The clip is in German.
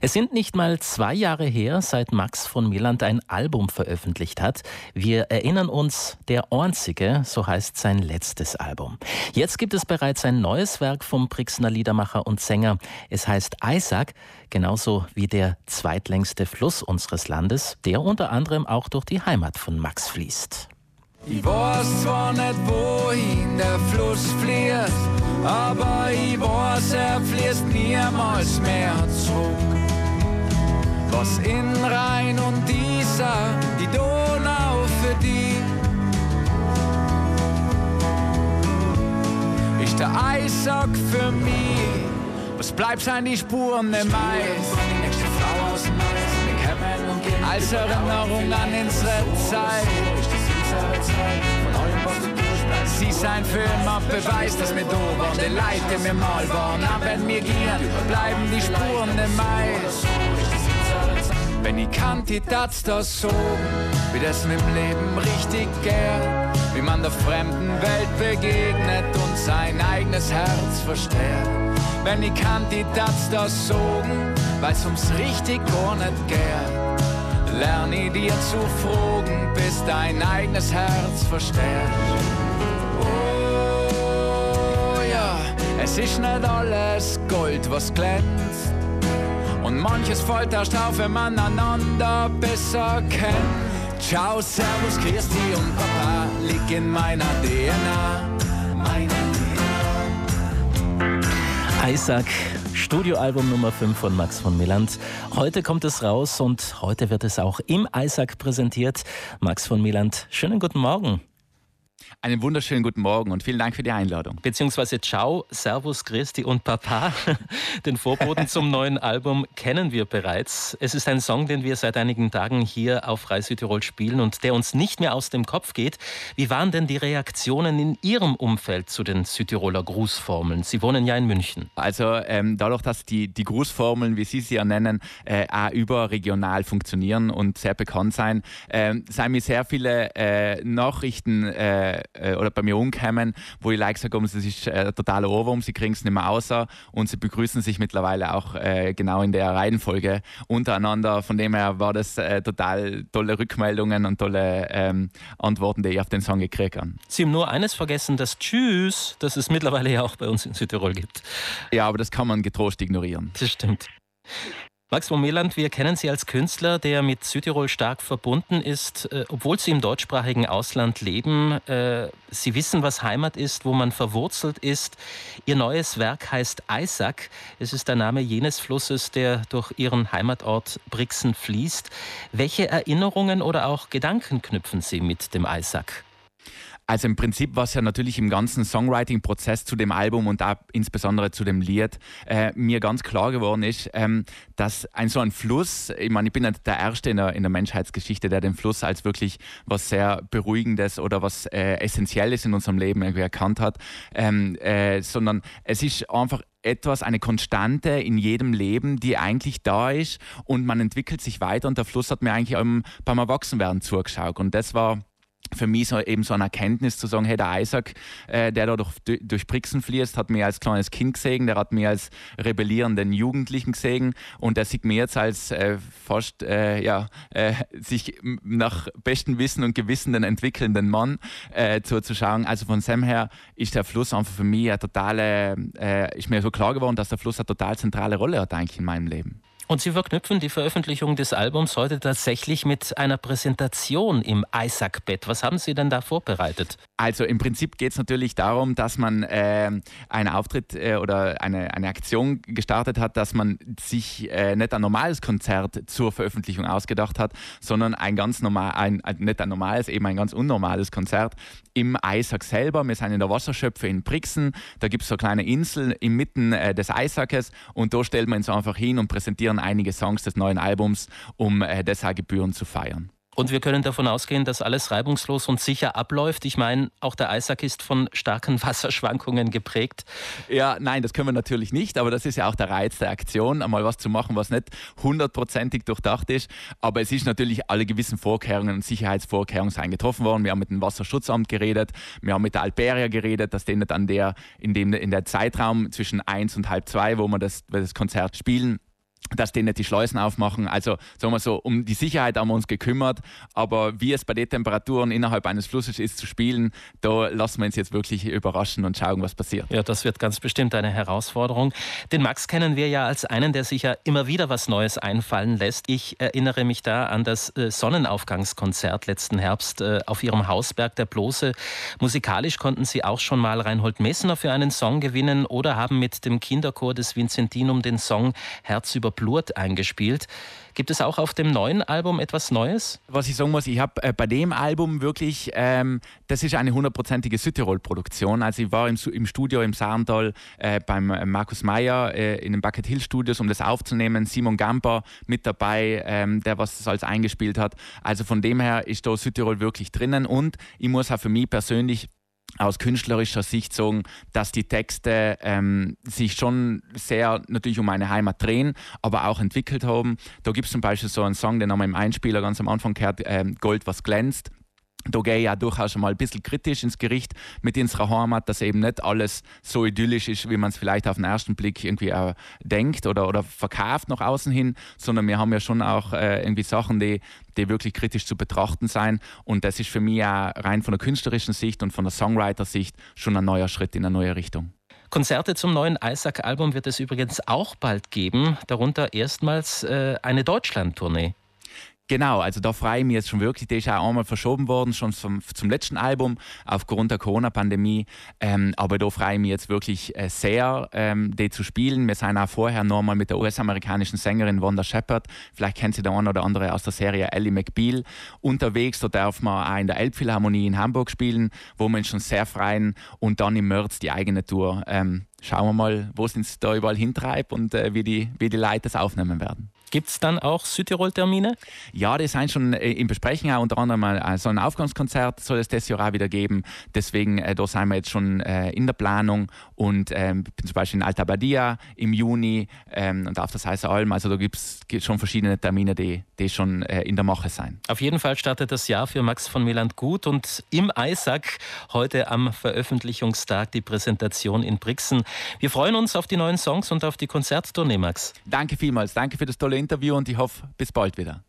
Es sind nicht mal zwei Jahre her, seit Max von Milland ein Album veröffentlicht hat. Wir erinnern uns, der Einzige, so heißt sein letztes Album. Jetzt gibt es bereits ein neues Werk vom Brixner Liedermacher und Sänger. Es heißt Isaac, genauso wie der zweitlängste Fluss unseres Landes, der unter anderem auch durch die Heimat von Max fließt. Ich weiß zwar nicht, wohin der Fluss fließt, aber ich weiß, er fließt niemals mehr zurück. Was in Rhein und dieser, die Donau für die, ist der Eissack für mich. Was bleibt sein die Spuren im Eis? Als Erinnerung an unsere Zeit. Sie sein für immer Beweis, dass wir da waren, die Leute, die wir mal waren. Aber wenn wir gehen, bleiben die Spuren im Eis. Wenn ich kannte, ich das das so, wie das mit dem Leben richtig geht. Wie man der fremden Welt begegnet und sein eigenes Herz versteht. Wenn ich kannte, ich das das so, weil's ums richtig gar nicht geht. Lerne dir zu fragen, bis dein eigenes Herz versteht. Oh ja, es ist nicht alles Gold, was glänzt. Und manches fällt erst auf, wenn man einander besser kennt. Ciao, Servus, Christi und Papa, liegt in meiner DNA. Meiner DNA. Isaac, Studioalbum Nummer 5 von Max von Milland. Heute kommt es raus und heute wird es auch im Isaac präsentiert. Max von Milland, schönen guten Morgen. Einen wunderschönen guten Morgen und vielen Dank für die Einladung. Beziehungsweise Ciao, Servus, Christi und Papa. Den Vorboten zum neuen Album kennen wir bereits. Es ist ein Song, den wir seit einigen Tagen hier auf Reis Südtirol spielen und der uns nicht mehr aus dem Kopf geht. Wie waren denn die Reaktionen in Ihrem Umfeld zu den Südtiroler Grußformeln? Sie wohnen ja in München. Also ähm, dadurch, dass die, die Grußformeln, wie Sie sie ja nennen, äh, auch überregional funktionieren und sehr bekannt sein, äh, seien mir sehr viele äh, Nachrichten äh, äh, oder bei mir umkommen, wo ich like sage, das ist äh, totaler Ohrwurm, sie kriegen es nicht mehr außer und sie begrüßen sich mittlerweile auch äh, genau in der Reihenfolge untereinander. Von dem her war das äh, total tolle Rückmeldungen und tolle ähm, Antworten, die ich auf den Song gekriegt habe. Sie haben nur eines vergessen, das Tschüss, das es mittlerweile ja auch bei uns in Südtirol gibt. Ja, aber das kann man getrost ignorieren. Das stimmt. Max von Meland, wir kennen Sie als Künstler, der mit Südtirol stark verbunden ist, äh, obwohl Sie im deutschsprachigen Ausland leben. Äh, Sie wissen, was Heimat ist, wo man verwurzelt ist. Ihr neues Werk heißt Isaac. Es ist der Name jenes Flusses, der durch Ihren Heimatort Brixen fließt. Welche Erinnerungen oder auch Gedanken knüpfen Sie mit dem Isaac? Also im Prinzip, was ja natürlich im ganzen Songwriting-Prozess zu dem Album und auch insbesondere zu dem Lied äh, mir ganz klar geworden ist, ähm, dass ein so ein Fluss, ich meine, ich bin nicht der Erste in der, in der Menschheitsgeschichte, der den Fluss als wirklich was sehr Beruhigendes oder was äh, Essentielles in unserem Leben irgendwie erkannt hat, ähm, äh, sondern es ist einfach etwas, eine Konstante in jedem Leben, die eigentlich da ist und man entwickelt sich weiter und der Fluss hat mir eigentlich beim Erwachsenwerden zugeschaut. Und das war für mich so eben so eine Erkenntnis zu sagen, hey, der Isaac, äh, der da durch, durch Brixen fließt, hat mich als kleines Kind gesehen, der hat mich als rebellierenden Jugendlichen gesehen und der sieht mir jetzt als äh, fast äh, ja, äh, sich nach bestem Wissen und Gewissen den entwickelnden Mann äh, zuzuschauen. Also von Sam her ist der Fluss einfach für mich eine totale, äh, ist mir so klar geworden, dass der Fluss eine total zentrale Rolle hat eigentlich in meinem Leben. Und Sie verknüpfen die Veröffentlichung des Albums heute tatsächlich mit einer Präsentation im Isaac-Bett. Was haben Sie denn da vorbereitet? Also im Prinzip geht es natürlich darum, dass man äh, einen Auftritt äh, oder eine, eine Aktion gestartet hat, dass man sich äh, nicht ein normales Konzert zur Veröffentlichung ausgedacht hat, sondern ein ganz normal, ein, nicht ein normales, eben ein ganz unnormales Konzert im Isaac selber. Wir sind in der Wasserschöpfe in Brixen. Da gibt es so eine kleine Insel inmitten äh, des Isaaces und da stellt man uns einfach hin und präsentieren einige Songs des neuen Albums, um äh, deshalb Gebühren zu feiern. Und wir können davon ausgehen, dass alles reibungslos und sicher abläuft. Ich meine, auch der Isaac ist von starken Wasserschwankungen geprägt. Ja, nein, das können wir natürlich nicht, aber das ist ja auch der Reiz der Aktion, einmal was zu machen, was nicht hundertprozentig durchdacht ist. Aber es ist natürlich alle gewissen Vorkehrungen und Sicherheitsvorkehrungen sind getroffen worden. Wir haben mit dem Wasserschutzamt geredet, wir haben mit der Alperia geredet, dass nicht an der, in dem in der Zeitraum zwischen eins und halb zwei, wo wir das, das Konzert spielen, dass die nicht die Schleusen aufmachen. Also sagen wir so, um die Sicherheit haben wir uns gekümmert, aber wie es bei den Temperaturen innerhalb eines Flusses ist zu spielen, da lassen wir uns jetzt wirklich überraschen und schauen, was passiert. Ja, das wird ganz bestimmt eine Herausforderung. Den Max kennen wir ja als einen, der sich ja immer wieder was Neues einfallen lässt. Ich erinnere mich da an das äh, Sonnenaufgangskonzert letzten Herbst äh, auf ihrem Hausberg der Blose. Musikalisch konnten Sie auch schon mal Reinhold Messner für einen Song gewinnen oder haben mit dem Kinderchor des Vincentinum den Song Herz über Blurt eingespielt. Gibt es auch auf dem neuen Album etwas Neues? Was ich sagen muss, ich habe äh, bei dem Album wirklich, ähm, das ist eine hundertprozentige Südtirol-Produktion. Also ich war im, im Studio im Saarntal äh, beim äh, Markus Meyer äh, in den Bucket Hill Studios, um das aufzunehmen. Simon Gamper mit dabei, ähm, der was das alles eingespielt hat. Also von dem her ist da Südtirol wirklich drinnen und ich muss auch für mich persönlich aus künstlerischer Sicht sagen, dass die Texte ähm, sich schon sehr natürlich um meine Heimat drehen, aber auch entwickelt haben. Da gibt es zum Beispiel so einen Song, den haben wir im Einspieler ganz am Anfang gehört, ähm, Gold, was glänzt. Da gehe ich ja durchaus schon mal ein bisschen kritisch ins Gericht mit unserer Heimat, dass eben nicht alles so idyllisch ist, wie man es vielleicht auf den ersten Blick irgendwie auch denkt oder, oder verkauft nach außen hin, sondern wir haben ja schon auch äh, irgendwie Sachen, die, die wirklich kritisch zu betrachten sein. Und das ist für mich auch rein von der künstlerischen Sicht und von der Songwriter-Sicht schon ein neuer Schritt in eine neue Richtung. Konzerte zum neuen Isaac-Album wird es übrigens auch bald geben, darunter erstmals äh, eine Deutschland-Tournee. Genau, also da freue ich mich jetzt schon wirklich. Der ist auch einmal verschoben worden, schon zum, zum letzten Album aufgrund der Corona-Pandemie. Ähm, aber da freue ich mich jetzt wirklich äh, sehr, ähm, die zu spielen. Wir sind auch vorher nochmal mit der US-amerikanischen Sängerin Wanda Shepard, vielleicht kennt sie der eine oder andere aus der Serie Ellie McBeal, unterwegs. Da darf man auch in der Elbphilharmonie in Hamburg spielen, wo wir uns schon sehr freuen. Und dann im März die eigene Tour. Ähm, schauen wir mal, wo es uns da überall hintreibt und äh, wie, die, wie die Leute das aufnehmen werden. Gibt es dann auch Südtirol-Termine? Ja, die sind schon äh, im Besprechen, auch unter anderem mal so ein Aufgangskonzert soll es das Jahr auch wieder geben. Deswegen, äh, da sind wir jetzt schon äh, in der Planung und ähm, bin zum Beispiel in Alta Badia im Juni ähm, und auf das Heiße Alm. Also da gibt es schon verschiedene Termine, die, die schon äh, in der Mache sein. Auf jeden Fall startet das Jahr für Max von Meland gut und im Eisack heute am Veröffentlichungstag die Präsentation in Brixen. Wir freuen uns auf die neuen Songs und auf die Konzerttournee, Max. Danke vielmals. Danke für das tolle Interview und ich hoffe, bis bald wieder.